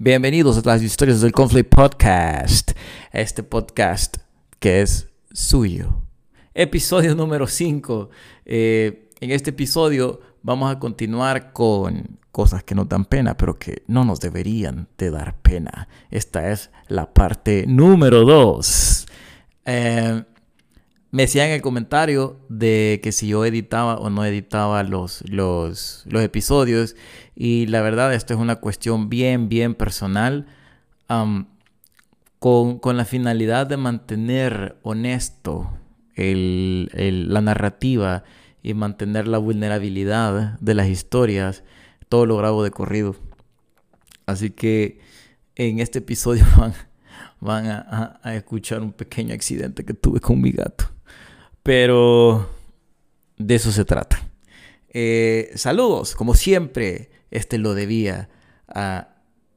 Bienvenidos a las historias del Conflict Podcast. Este podcast que es suyo. Episodio número 5. Eh, en este episodio vamos a continuar con cosas que nos dan pena, pero que no nos deberían de dar pena. Esta es la parte número 2. Eh, me decían en el comentario de que si yo editaba o no editaba los, los, los episodios y la verdad, esto es una cuestión bien, bien personal, con, la finalidad de mantener honesto la narrativa y mantener la vulnerabilidad de las historias, todo lo grabo de corrido. Así que en este episodio van, van a, escuchar un pequeño accidente que tuve con mi gato. Pero de eso se trata. Eh, saludos, como siempre, este lo debía a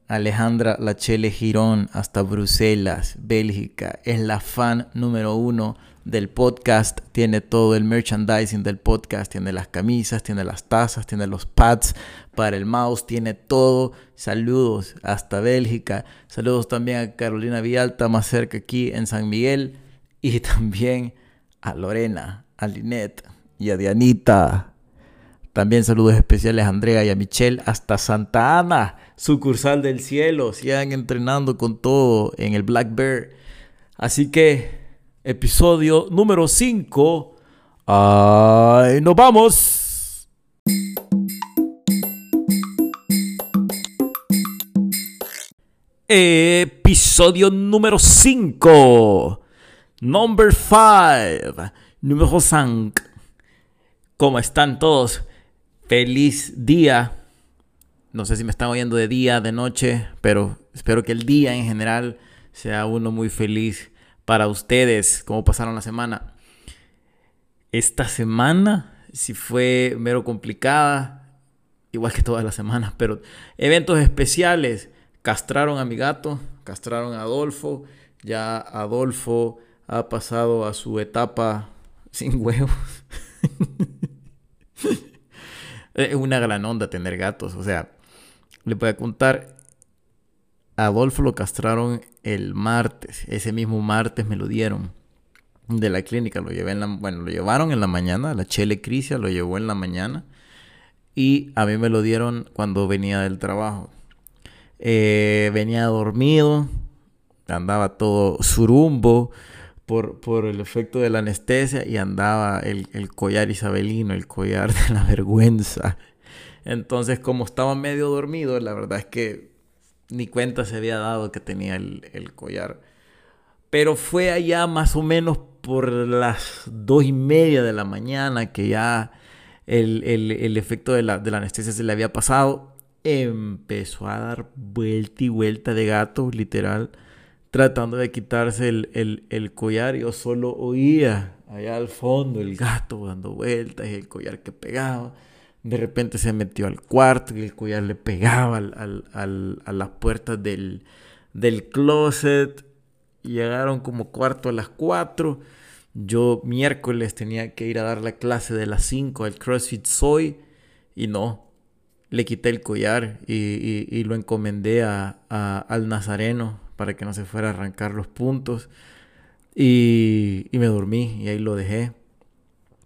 Alejandra Lachele Girón hasta Bruselas, Bélgica. Es la fan número uno del podcast. Tiene todo el merchandising del podcast. Tiene las camisas, tiene las tazas, tiene los pads para el mouse. Tiene todo. Saludos hasta Bélgica. Saludos también a Carolina Vialta, más cerca aquí en San Miguel. Y también a Lorena, a Linet y a Dianita. También saludos especiales a Andrea y a Michelle hasta Santa Ana, sucursal del cielo. Sigan entrenando con todo en el Black Bear. Así que, episodio número 5. ¡Ay, nos vamos! Episodio número 5. Number 5. Número 5. ¿Cómo están todos? Feliz día. No sé si me están oyendo de día, de noche, pero espero que el día en general sea uno muy feliz para ustedes. ¿Cómo pasaron la semana? Esta semana sí fue mero complicada, igual que todas las semanas, pero eventos especiales. Castraron a mi gato, castraron a Adolfo. Ya Adolfo ha pasado a su etapa sin huevos. Es una gran onda tener gatos. O sea, le voy a contar. Adolfo lo castraron el martes. Ese mismo martes me lo dieron de la clínica. Lo llevé en la, bueno, lo llevaron en la mañana. La Chele Crisia lo llevó en la mañana. Y a mí me lo dieron cuando venía del trabajo. Eh, venía dormido. Andaba todo surumbo por, el efecto de la anestesia y andaba el, collar isabelino, el collar de la vergüenza. Entonces, como estaba medio dormido, la verdad es que ni cuenta se había dado que tenía el, collar. Pero fue allá más o menos por las dos y media de la mañana que ya el, efecto de la, de la anestesia se le había pasado. Empezó a dar vuelta y vuelta de gato, literal tratando de quitarse el, collar. Yo solo oía allá al fondo el gato dando vueltas y el collar que pegaba. De repente se metió al cuarto y el collar le pegaba a las puertas del, del closet. Llegaron como cuarto a las cuatro. Yo miércoles tenía que ir a dar la clase de las 5 al CrossFit Soy y no, le quité el collar y, lo encomendé a, al Nazareno para que no se fuera a arrancar los puntos. Y, me dormí y ahí lo dejé.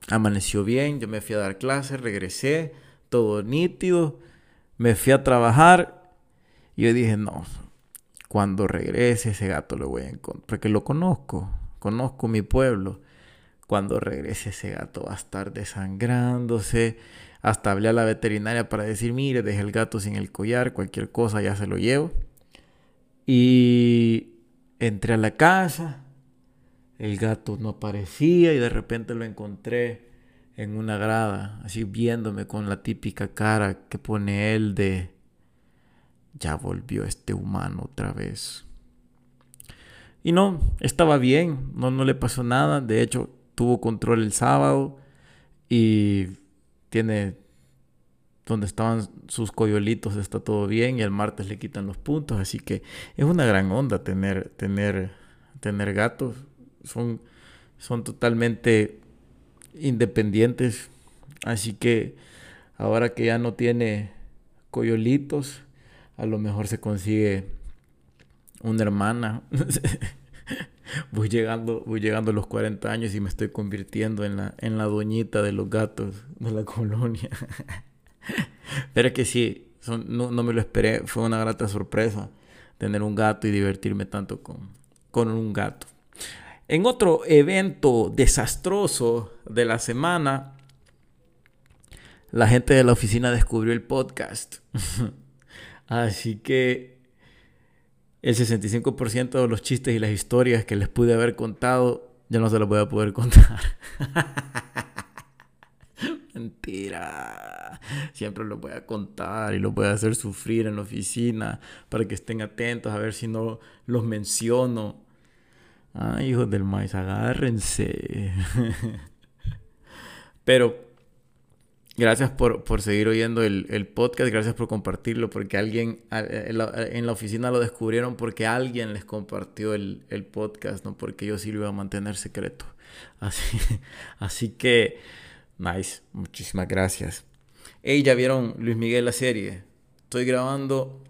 Amaneció bien, yo me fui a dar clases, regresé, todo nítido. Me fui a trabajar y yo dije, no, cuando regrese ese gato lo voy a encontrar, porque lo conozco, conozco mi pueblo. Cuando regrese ese gato va a estar desangrándose. Hasta hablé a la veterinaria para decir, mire, dejé el gato sin el collar, cualquier cosa ya se lo llevo. Y entré a la casa, el gato no aparecía y de repente lo encontré en una grada, así viéndome con la típica cara que pone él de ya volvió este humano otra vez. Y no, estaba bien, no, no le pasó nada, de hecho tuvo control el sábado y tiene donde estaban sus coyolitos está todo bien y el martes le quitan los puntos, así que es una gran onda tener tener tener gatos, son son totalmente independientes, así que ahora que ya no tiene coyolitos, a lo mejor se consigue una hermana. voy llegando, voy llegando a los 40 años y me estoy convirtiendo en la, en la doñita de los gatos de la colonia. Pero que sí, no, me lo esperé, fue una grata sorpresa tener un gato y divertirme tanto con, con un gato. En otro evento desastroso de la semana, la gente de la oficina descubrió el podcast. Así que el 65% de los chistes y las historias que les pude haber contado ya no se los voy a poder contar. Mentira. Siempre los voy a contar y los voy a hacer sufrir en la oficina para que estén atentos a ver si no los menciono. Ay, hijos del maíz, agárrense. Pero gracias por, seguir oyendo el, podcast, gracias por compartirlo, porque alguien en la, oficina lo descubrieron porque alguien les compartió el, podcast, no porque yo sí lo iba a mantener secreto. Así, así que, nice, muchísimas gracias. Hey, ya vieron Luis Miguel la serie. Estoy grabando.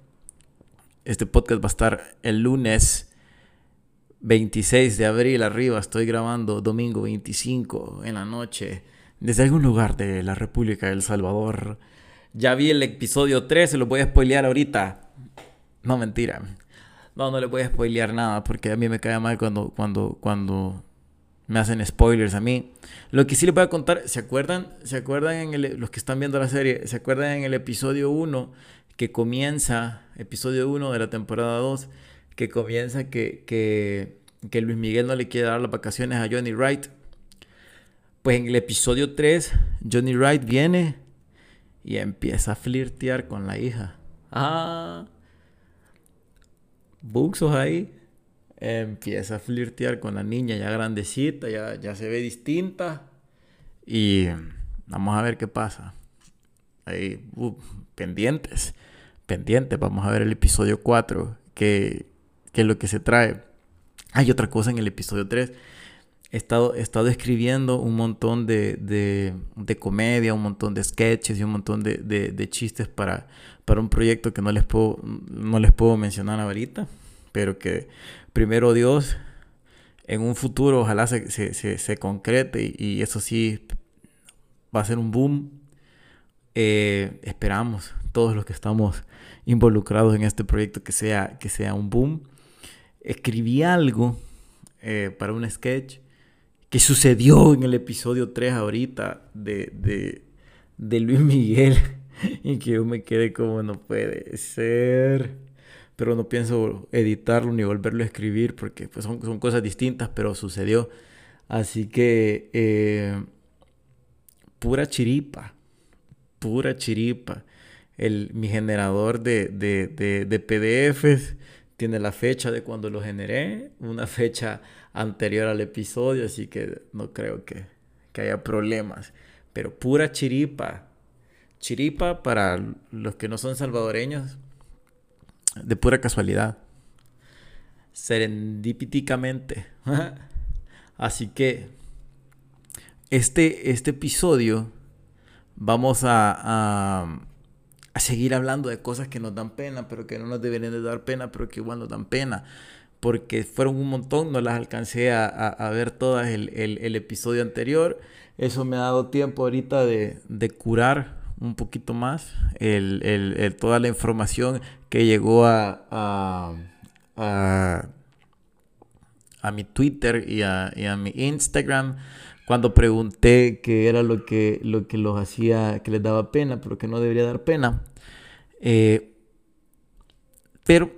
Este podcast va a estar el lunes 26 de abril arriba, estoy grabando domingo 25 en la noche desde algún lugar de la República de El Salvador. Ya vi el episodio 3, se lo voy a spoilear ahorita. No, mentira. No, no le voy a spoilear nada porque a mí me cae mal cuando, cuando, cuando me hacen spoilers a mí. Lo que sí les voy a contar, ¿se acuerdan? ¿Se acuerdan en el, los que están viendo la serie? ¿Se acuerdan en el episodio 1 que comienza, episodio 1 de la temporada 2? que comienza que, que, Luis Miguel no le quiere dar las vacaciones a Johnny Wright. Pues en el episodio 3, Johnny Wright viene y empieza a flirtear con la hija. Ah, Buxos ahí. Empieza a flirtear con la niña ya grandecita, ya, ya se ve distinta. Y vamos a ver qué pasa. Ahí, uh, pendientes, pendientes. Vamos a ver el episodio 4 que que es lo que se trae. Hay otra cosa en el episodio 3. He estado, estado escribiendo un montón de, de, comedia, un montón de sketches y un montón de, de, chistes para, para un proyecto que no les, puedo, no les puedo mencionar ahorita, pero que primero Dios, en un futuro ojalá se, se, se, concrete y, eso sí va a ser un boom. Eh, esperamos todos los que estamos involucrados en este proyecto que sea, que sea un boom escribí algo eh, para un sketch que sucedió en el episodio 3 ahorita de, de, Luis Miguel y que yo me quedé como no puede ser. Pero no pienso editarlo ni volverlo a escribir porque pues, son, son cosas distintas, pero sucedió. Así que eh, pura chiripa, pura chiripa. El, mi generador de, de, de, de PDFs tiene la fecha de cuando lo generé, una fecha anterior al episodio, así que no creo que, haya problemas. Pero pura chiripa. Chiripa para los que no son salvadoreños, de pura casualidad. Serendipíticamente. así que este, este episodio vamos a seguir hablando de cosas que nos dan pena, pero que no nos deberían de dar pena, pero que igual nos dan pena. Porque fueron un montón, no las alcancé a, ver todas el, el, episodio anterior. Eso me ha dado tiempo ahorita de, de curar un poquito más el, toda la información que llegó a, a, a, mi Twitter y a, y a mi Instagram cuando pregunté qué era lo que, lo que los hacía, que les daba pena, pero que no debería dar pena. Eh, pero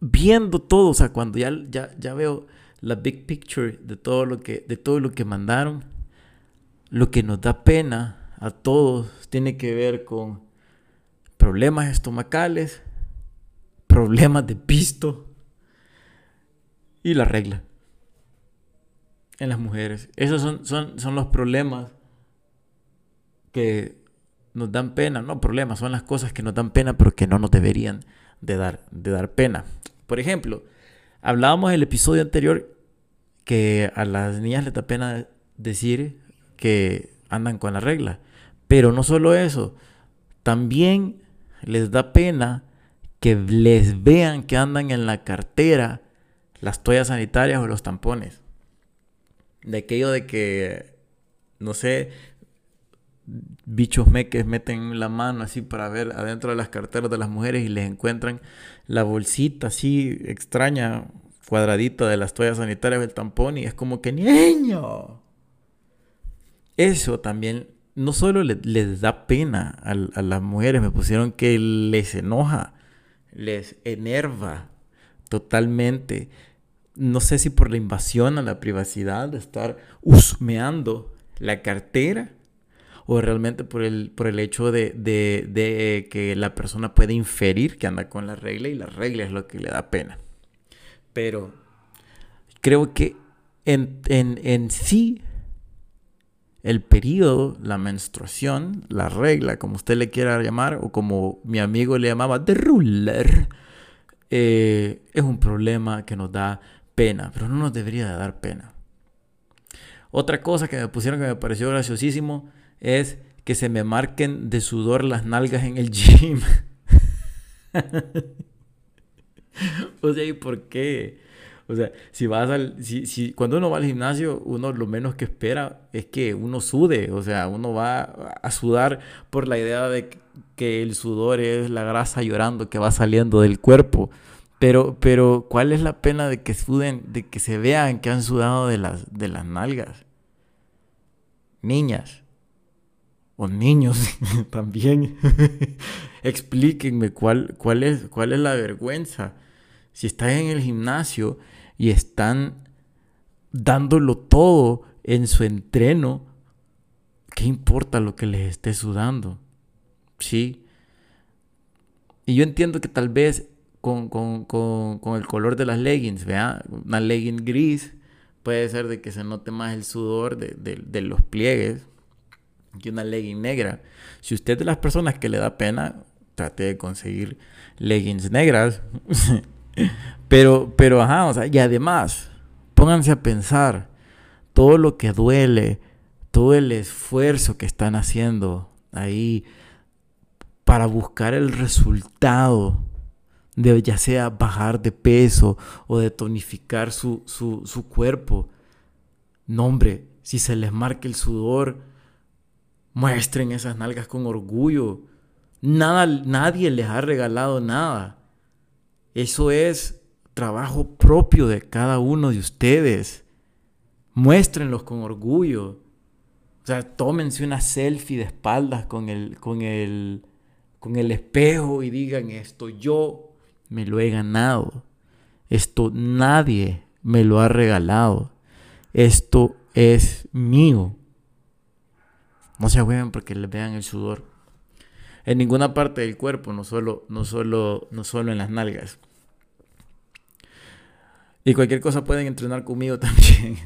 viendo todo, o sea, cuando ya, ya, ya veo la big picture de todo, lo que, de todo lo que mandaron, lo que nos da pena a todos tiene que ver con problemas estomacales, problemas de pisto y la regla en las mujeres. Esos son, son, son los problemas que nos dan pena, no problemas, son las cosas que nos dan pena, pero que no nos deberían de dar, de dar pena. Por ejemplo, hablábamos en el episodio anterior que a las niñas les da pena decir que andan con la regla. Pero no solo eso, también les da pena que les vean que andan en la cartera las toallas sanitarias o los tampones. De aquello de que, no sé, bichos meques meten la mano así para ver adentro de las carteras de las mujeres y les encuentran la bolsita así extraña, cuadradita de las toallas sanitarias del tampón y es como que niño. Eso también no solo les, da pena a, a, las mujeres, me pusieron que les enoja, les enerva totalmente. No sé si por la invasión a la privacidad de estar husmeando la cartera o realmente por el, por el hecho de, que la persona puede inferir que anda con la regla y la regla es lo que le da pena. Pero creo que en, en sí el periodo, la menstruación, la regla, como usted le quiera llamar, o como mi amigo le llamaba, the ruler, eh, es un problema que nos da pena, pero no nos debería de dar pena. Otra cosa que me pusieron que me pareció graciosísimo es que se me marquen de sudor las nalgas en el gym. o sea, ¿y por qué? O sea, si vas al, si, si, cuando uno va al gimnasio, uno lo menos que espera es que uno sude. O sea, uno va a sudar por la idea de que el sudor es la grasa llorando que va saliendo del cuerpo. Pero, pero, ¿cuál es la pena de que suden, de que se vean que han sudado de las, de las nalgas? Niñas o niños también, explíquenme cuál, cuál, es, cuál es la vergüenza. Si están en el gimnasio y están dándolo todo en su entreno, ¿qué importa lo que les esté sudando? Sí. Y yo entiendo que tal vez con, el color de las leggings, vea, una legging gris puede ser de que se note más el sudor de, de los pliegues que una legging negra. Si usted es de las personas que le da pena, trate de conseguir leggings negras. pero, pero, ajá, o sea, y además, pónganse a pensar todo lo que duele, todo el esfuerzo que están haciendo ahí para buscar el resultado de ya sea bajar de peso o de tonificar su, su, su cuerpo. No, hombre, si se les marca el sudor, Muestren esas nalgas con orgullo. Nada, nadie les ha regalado nada. Eso es trabajo propio de cada uno de ustedes. Muéstrenlos con orgullo. O sea, tómense una selfie de espaldas con el, con el, con el espejo y digan esto yo me lo he ganado. Esto nadie me lo ha regalado. Esto es mío. No se agüeven porque les vean el sudor. En ninguna parte del cuerpo, no solo, no solo, no solo en las nalgas. Y cualquier cosa pueden entrenar conmigo también.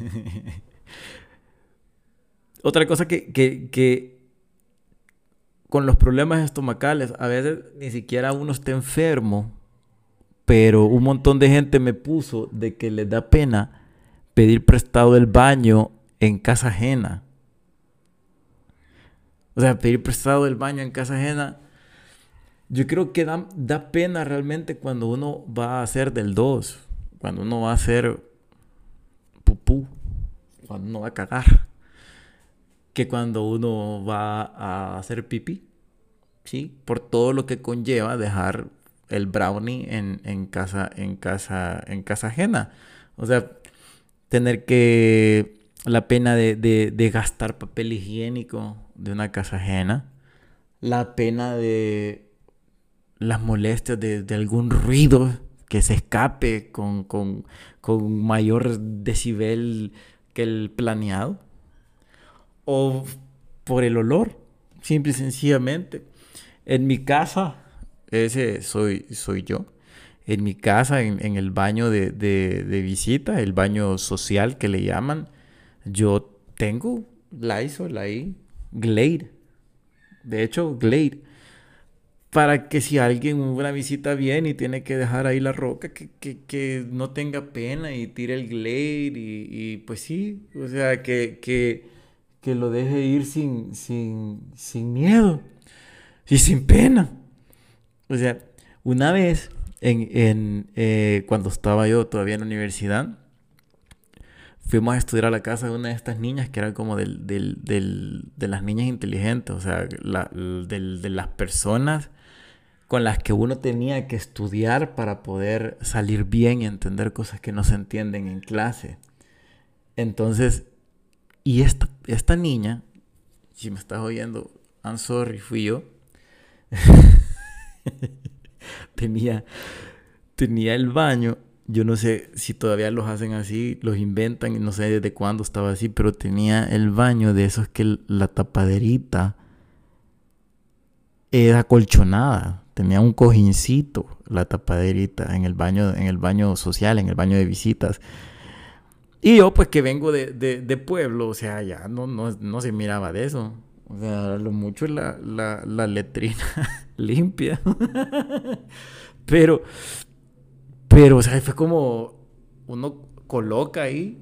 Otra cosa que, que, que, con los problemas estomacales, a veces ni siquiera uno está enfermo, pero un montón de gente me puso de que les da pena pedir prestado el baño en casa ajena. O sea, pedir prestado el baño en casa ajena. Yo creo que da, da pena realmente cuando uno va a hacer del 2. Cuando uno va a hacer pupú. Cuando uno va a cagar. Que cuando uno va a hacer pipí. ¿Sí? Por todo lo que conlleva dejar el brownie en, casa, en, casa, en casa ajena. O sea, tener que la pena de, gastar papel higiénico de una casa ajena, la pena de las molestias de, algún ruido que se escape con, con, mayor decibel que el planeado, o por el olor, simple y sencillamente. En mi casa, ese soy, soy yo. En mi casa, en, el baño de, de visita, el baño social que le llaman, yo tengo Lysol ahí, Glade. De hecho, Glade. Para que si alguien una visita bien y tiene que dejar ahí la roca, que, no tenga pena y tire el Glade y, pues sí, o sea, que, que, lo deje ir sin, sin, sin miedo y sin pena. O sea, Una vez, en, eh, cuando estaba yo todavía en la universidad, fuimos a estudiar a la casa de una de estas niñas que era como del, de las niñas inteligentes, o sea, de las personas con las que uno tenía que estudiar para poder salir bien y entender cosas que no se entienden en clase. Entonces, y esta, esta niña, si me estás oyendo, I'm sorry, fui yo. tenía, tenía el baño. Yo no sé si todavía los hacen así, los inventan, no sé desde cuándo estaba así, pero tenía el baño de esos que la tapaderita era colchonada. Tenía un cojincito la tapaderita en el baño, en el baño social, en el baño de visitas. Y yo, pues que vengo de, de, pueblo, o sea, ya no, no, no, se miraba de eso. O sea, lo mucho la, la, la letrina limpia. pero, pero, o sea, fue como uno coloca ahí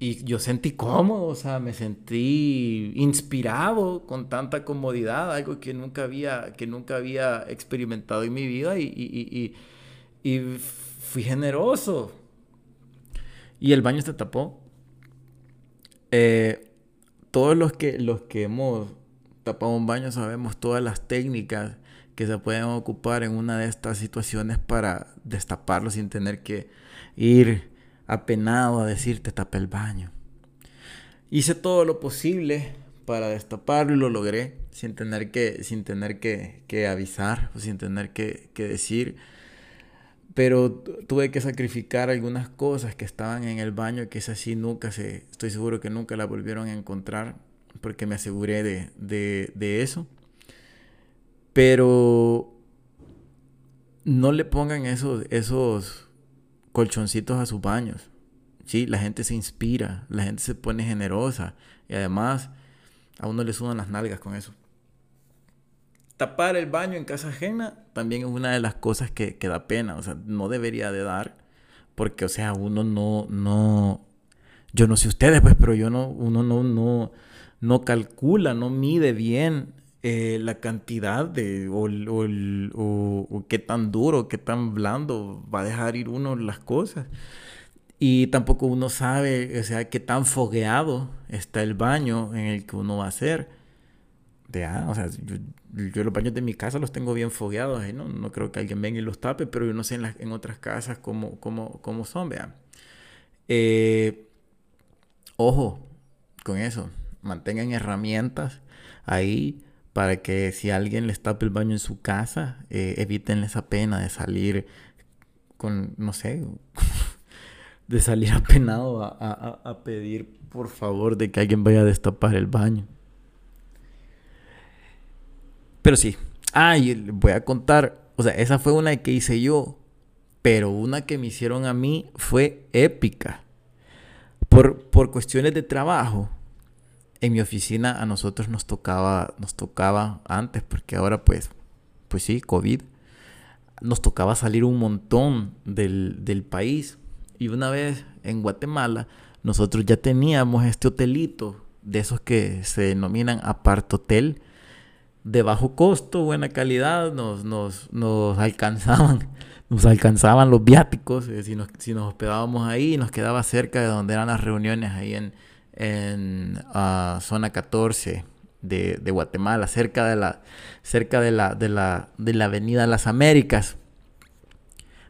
y yo sentí cómodo, o sea, me sentí inspirado con tanta comodidad, algo que nunca había, que nunca había experimentado en mi vida y, y, y, fui generoso. Y el baño se tapó. Eh, todos los que, los que hemos tapado un baño sabemos todas las técnicas que se pueden ocupar en una de estas situaciones para destaparlo sin tener que ir apenado a decirte tapé el baño. Hice todo lo posible para destaparlo y lo logré sin tener que, sin tener que, que avisar o sin tener que, que decir pero tuve que sacrificar algunas cosas que estaban en el baño que es así nunca se, estoy seguro que nunca la volvieron a encontrar porque me aseguré de, de, de eso. Pero no le pongan esos, esos colchoncitos a sus baños. Sí, la gente se inspira, la gente se pone generosa y además a uno le sudan las nalgas con eso tapar el baño en casa ajena también es una de las cosas que, que, da pena, o sea, no debería de dar, porque, o sea, uno no, no, yo no sé ustedes, pues, pero yo no, uno no, no, no calcula, no mide bien eh, la cantidad de, o, o, o, qué tan duro, qué tan blando va a dejar ir uno las cosas. Y tampoco uno sabe, o sea, qué tan fogueado está el baño en el que uno va a hacer de, ah, o sea, yo, los baños de mi casa los tengo bien fogueados. ¿no? no creo que alguien venga y los tape, pero yo no sé en, las, en otras casas cómo, cómo, cómo son, vean. Eh, ojo con eso, mantengan herramientas ahí para que si alguien les tape el baño en su casa, eh, eviten esa pena de salir con, no sé, de salir apenado a, a, a pedir por favor de que alguien vaya a destapar el baño. Pero sí. Ah, voy a contar. O sea, esa fue una que hice yo. Pero una que me hicieron a mí fue épica. Por, por cuestiones de trabajo. En mi oficina a nosotros nos tocaba, nos tocaba antes, porque ahora pues, pues sí, COVID. Nos tocaba salir un montón del, del país. Y una vez en Guatemala, nosotros ya teníamos este hotelito de esos que se denominan apart hotel de bajo costo, buena calidad, nos, nos, nos alcanzaban, nos alcanzaban los viáticos, eh, si, nos, si nos hospedábamos ahí, nos quedaba cerca de donde eran las reuniones ahí en, en ah, zona 14 de, de, Guatemala, cerca de la, cerca de la, de la, de la avenida Las Américas.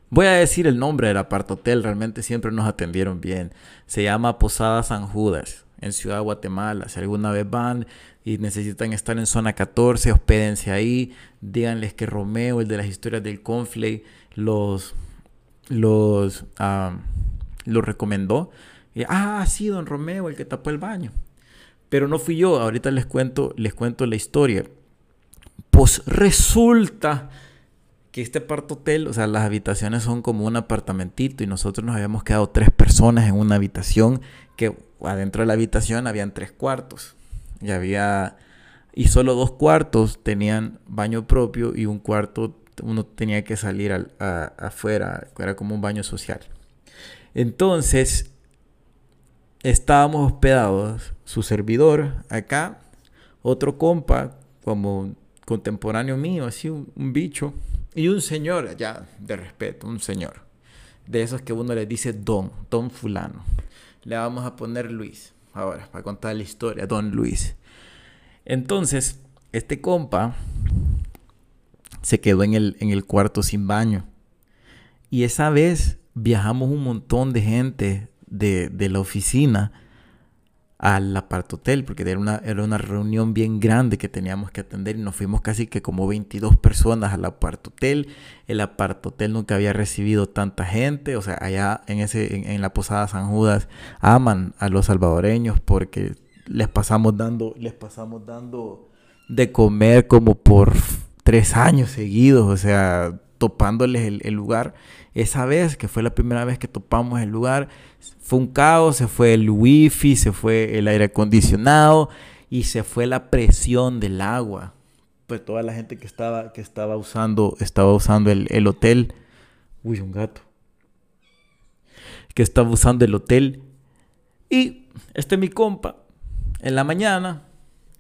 Voy a decir el nombre del apartotel, realmente siempre nos atendieron bien. Se llama Posada San Judas, en Ciudad de Guatemala. Si alguna vez van, y necesitan estar en zona 14, hospédense ahí, díganles que Romeo, el de las historias del Conflay, los, los, los recomendó. Ah, sí, don Romeo, el que tapó el baño. Pero no fui yo, ahorita les cuento, les cuento la historia. Pues resulta que este aparto hotel, o sea, las habitaciones son como un apartamentito y nosotros nos habíamos quedado tres personas en una habitación que adentro de la habitación habían tres cuartos. Y había. Y solo dos cuartos tenían baño propio y un cuarto uno tenía que salir al, afuera. Era como un baño social. Entonces, estábamos hospedados, su servidor acá, otro compa, como contemporáneo mío, así un, bicho, Y un señor, ya de respeto, un señor. De esos que uno le dice don, don fulano. Le vamos a poner Luis. Ahora, para contar la historia, don Luis. Entonces, este compa se quedó en el, en el cuarto sin baño. Y esa vez viajamos un montón de gente de, de la oficina al apartotel, porque era una, era una reunión bien grande que teníamos que atender y nos fuimos casi que como 22 personas al apartotel. El apartotel nunca había recibido tanta gente, o sea, allá en, ese, en, en, la Posada San Judas aman a los salvadoreños porque les pasamos dando, les pasamos dando de comer como por tres años seguidos, o sea, topándoles el, el lugar. Esa vez, que fue la primera vez que topamos el lugar, fue un caos, se fue el wifi, se fue el aire acondicionado y se fue la presión del agua. Pues toda la gente que estaba, que estaba usando, estaba usando el, el hotel. Uy, un gato. Que estaba usando el hotel. Y este mi compa, en la mañana,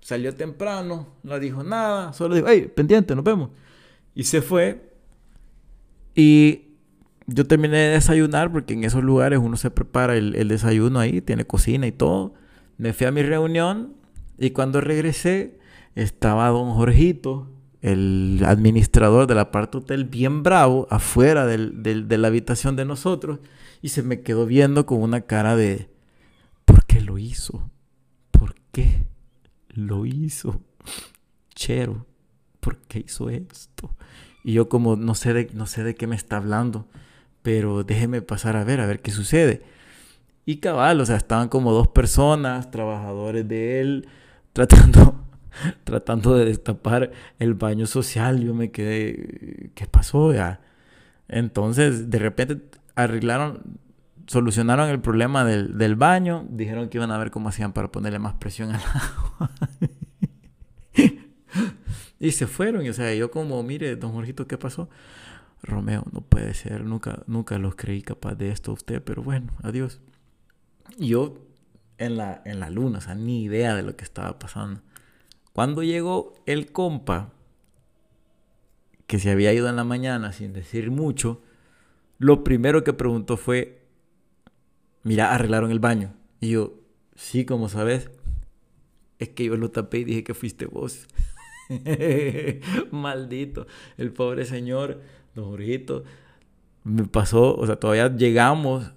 salió temprano, no dijo nada, solo dijo, hey, pendiente, nos vemos. Y se fue. Y yo terminé de desayunar porque en esos lugares uno se prepara el, el, desayuno ahí, tiene cocina y todo. Me fui a mi reunión y cuando regresé estaba don Jorgito, el administrador del apart hotel, bien bravo, afuera del, del, de la habitación de nosotros y se me quedó viendo con una cara de, ¿por qué lo hizo? ¿Por qué lo hizo? Chero, ¿por qué hizo esto? Y yo como no sé de, no sé de qué me está hablando pero déjeme pasar a ver, a ver qué sucede. Y cabal, o sea, estaban como dos personas, trabajadores de él, tratando, tratando de destapar el baño social. Yo me quedé, ¿qué pasó ya? Entonces, de repente arreglaron, solucionaron el problema del, del baño, dijeron que iban a ver cómo hacían para ponerle más presión al agua. y se fueron, y o sea, yo como, mire, don Jorgito, ¿qué pasó? Romeo, no puede ser, nunca, nunca los creí capaz de esto a usted, pero bueno, adiós. Yo en la, en la luna, o sea, ni idea de lo que estaba pasando. Cuando llegó el compa, que se había ido en la mañana sin decir mucho, lo primero que preguntó fue, mira, arreglaron el baño. Y yo, sí, como sabes, es que yo lo tapé y dije que fuiste vos. Maldito, el pobre señor Don Jorgito, me pasó, o sea, todavía llegamos,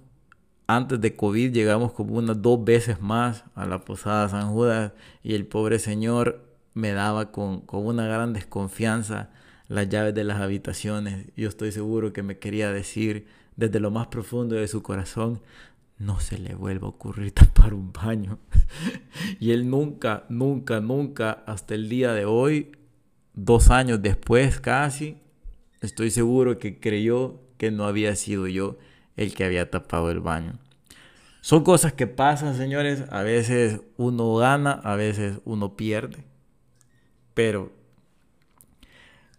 antes de COVID, llegamos como unas dos veces más a la Posada San Judas y el pobre señor me daba con, con una gran desconfianza las llaves de las habitaciones. Yo estoy seguro que me quería decir desde lo más profundo de su corazón, no se le vuelva a ocurrir tapar un baño. y él nunca, nunca, nunca, hasta el día de hoy, dos años después casi, Estoy seguro que creyó que no había sido yo el que había tapado el baño. Son cosas que pasan, señores. A veces uno gana, a veces uno pierde. Pero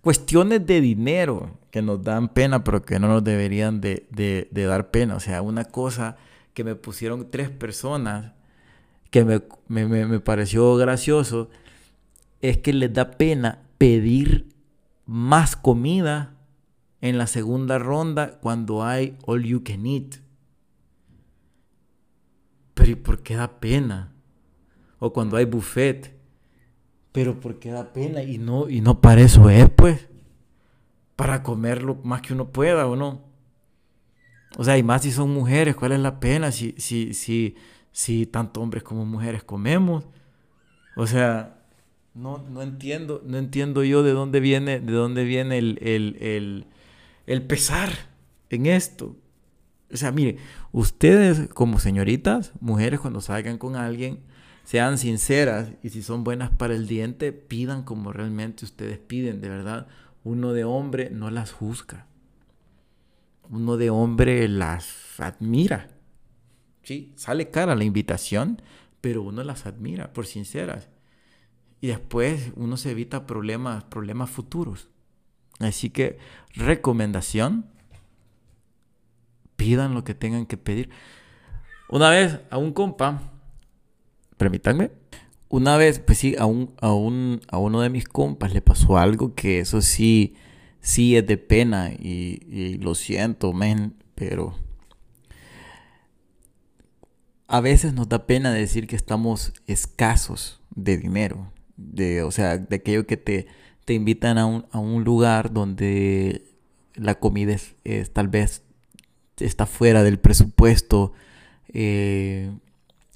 cuestiones de dinero que nos dan pena, pero que no nos deberían de, dar pena. O sea, una cosa que me pusieron tres personas que me pareció gracioso es que les da pena pedir más comida en la segunda ronda cuando hay all you can eat. Pero ¿y por qué da pena? O cuando hay buffet. Pero ¿por qué da pena? Y no, y no para eso es, pues. Para comerlo más que uno pueda, ¿o no? O sea, y más si son mujeres, ¿cuál es la pena? Si, si, si, si tanto hombres como mujeres comemos. O sea, no, no entiendo, no entiendo yo de dónde viene, de dónde viene el, el, el pesar en esto. O sea, mire, ustedes como señoritas, mujeres, cuando salgan con alguien, sean sinceras y si son buenas para el diente, pidan como realmente ustedes piden, de verdad. Uno de hombre no las juzga. Uno de hombre las admira. Sí, sale cara la invitación, pero uno las admira por sinceras. Y después uno se evita problemas, problemas futuros. Así que recomendación, pidan lo que tengan que pedir. Una vez a un compa, permítanme, una vez, pues sí, a, un, a, un, a uno de mis compas le pasó algo que eso sí, sí es de pena y, lo siento, men, pero a veces nos da pena decir que estamos escasos de dinero, de, o sea, de aquello que te, te invitan a un, a un lugar donde la comida es, tal vez está fuera del presupuesto eh,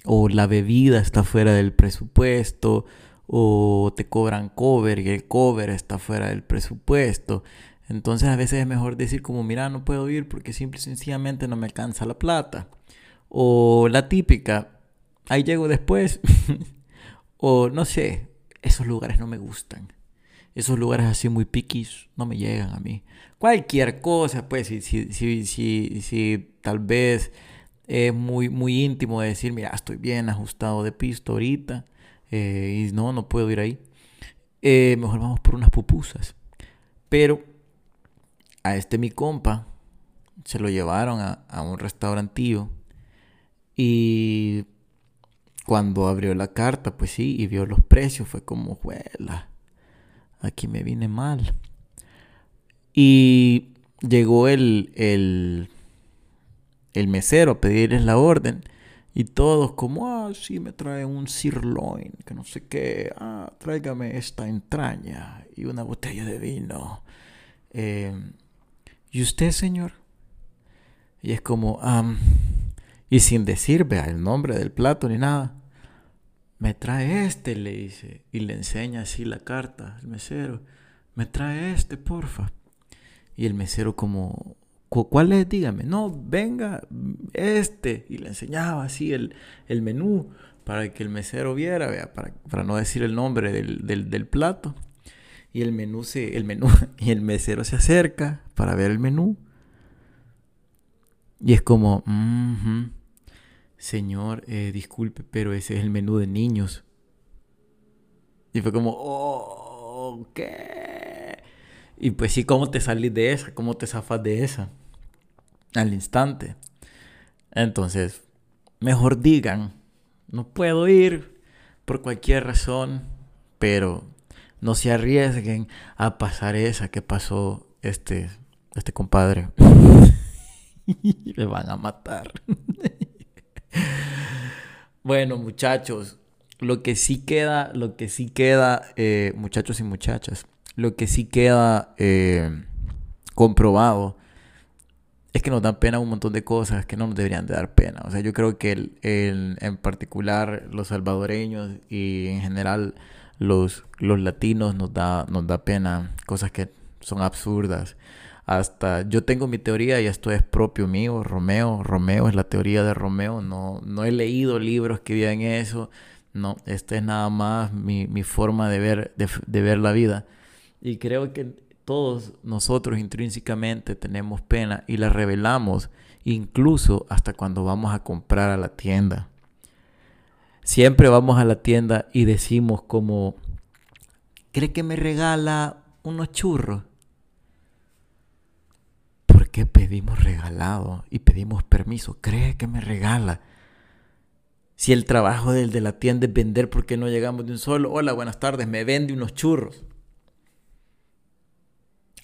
o la bebida está fuera del presupuesto o te cobran cover y el cover está fuera del presupuesto. Entonces a veces es mejor decir como, mira, no puedo ir porque simple y sencillamente no me alcanza la plata. O la típica, ahí llego después. o no sé, esos lugares no me gustan. Esos lugares así muy piquis no me llegan a mí. Cualquier cosa, pues, si, si, si, si, si tal vez es muy, muy íntimo de decir, mira, estoy bien ajustado de pisto ahorita eh, y no, no puedo ir ahí. Eh, mejor vamos por unas pupusas. Pero a este mi compa se lo llevaron a, un restaurantío y cuando abrió la carta, pues sí, y vio los precios, fue como, juela, aquí me vine mal. Y llegó el, el, el mesero a pedirles la orden. Y todos como, ah, sí, me trae un sirloin, que no sé qué. Ah, tráigame esta entraña y una botella de vino. Em, ¿Y usted, señor? Y es como, y sin decir, vea, el nombre del plato ni nada. Me trae este, le dice. Y le enseña así la carta, el mesero. Me trae este, porfa. Y el mesero como, ¿Cuál es? Dígame. No, venga, este. Y le enseñaba así el, el menú para que el mesero viera, para, para no decir el nombre del, del, plato. Y el menú se, el menú, y el mesero se acerca para ver el menú. Y es como, señor, eh, disculpe, pero ese es el menú de niños. Y fue como, oh, ¿qué? Y pues sí, ¿cómo te salís de esa? ¿Cómo te zafas de esa? al instante. Entonces, mejor digan, no puedo ir por cualquier razón, pero no se arriesguen a pasar esa que pasó este, este compadre. Me van a matar. bueno, muchachos, lo que sí queda, lo que sí queda, eh, muchachos y muchachas, lo que sí queda eh, comprobado es que nos dan pena un montón de cosas que no nos deberían de dar pena. O sea, yo creo que el, en particular los salvadoreños y en general los, los latinos nos da, nos da pena cosas que son absurdas. Hasta yo tengo mi teoría y esto es propio mío, Romeo. Romeo es la teoría de Romeo. No, no he leído libros que digan eso. No, esta es nada más mi, mi forma de ver, de, ver la vida. Y creo que todos nosotros intrínsecamente tenemos pena y la revelamos incluso hasta cuando vamos a comprar a la tienda. Siempre vamos a la tienda y decimos como, ¿cree que me regala unos churros? ¿Por qué pedimos regalado y pedimos permiso? ¿Cree que me regala? Si el trabajo del de la tienda es vender, ¿por qué no llegamos de un solo? Hola, buenas tardes, me vende unos churros.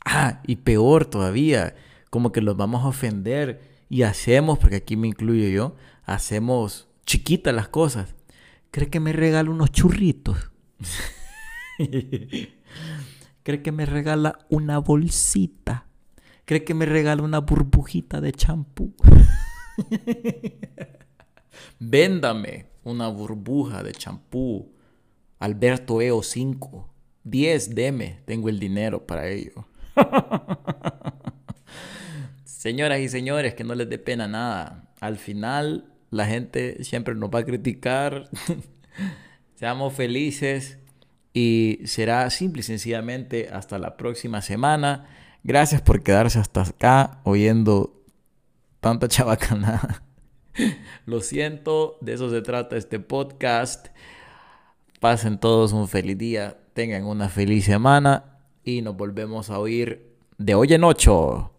Ah, y peor todavía, como que los vamos a ofender y hacemos, porque aquí me incluyo yo, hacemos chiquitas las cosas. ¿Cree que me regala unos churritos? ¿Cree que me regala una bolsita? ¿Cree que me regala una burbujita de champú? Véndame una burbuja de champú. Alberto EO 5. 10, deme. Tengo el dinero para ello. Señoras y señores, que no les dé pena nada. Al final, la gente siempre nos va a criticar. Seamos felices y será simple y sencillamente hasta la próxima semana. Gracias por quedarse hasta acá oyendo tanta chabacana. Lo siento, de eso se trata este podcast. Pasen todos un feliz día, tengan una feliz semana y nos volvemos a oír de hoy en ocho.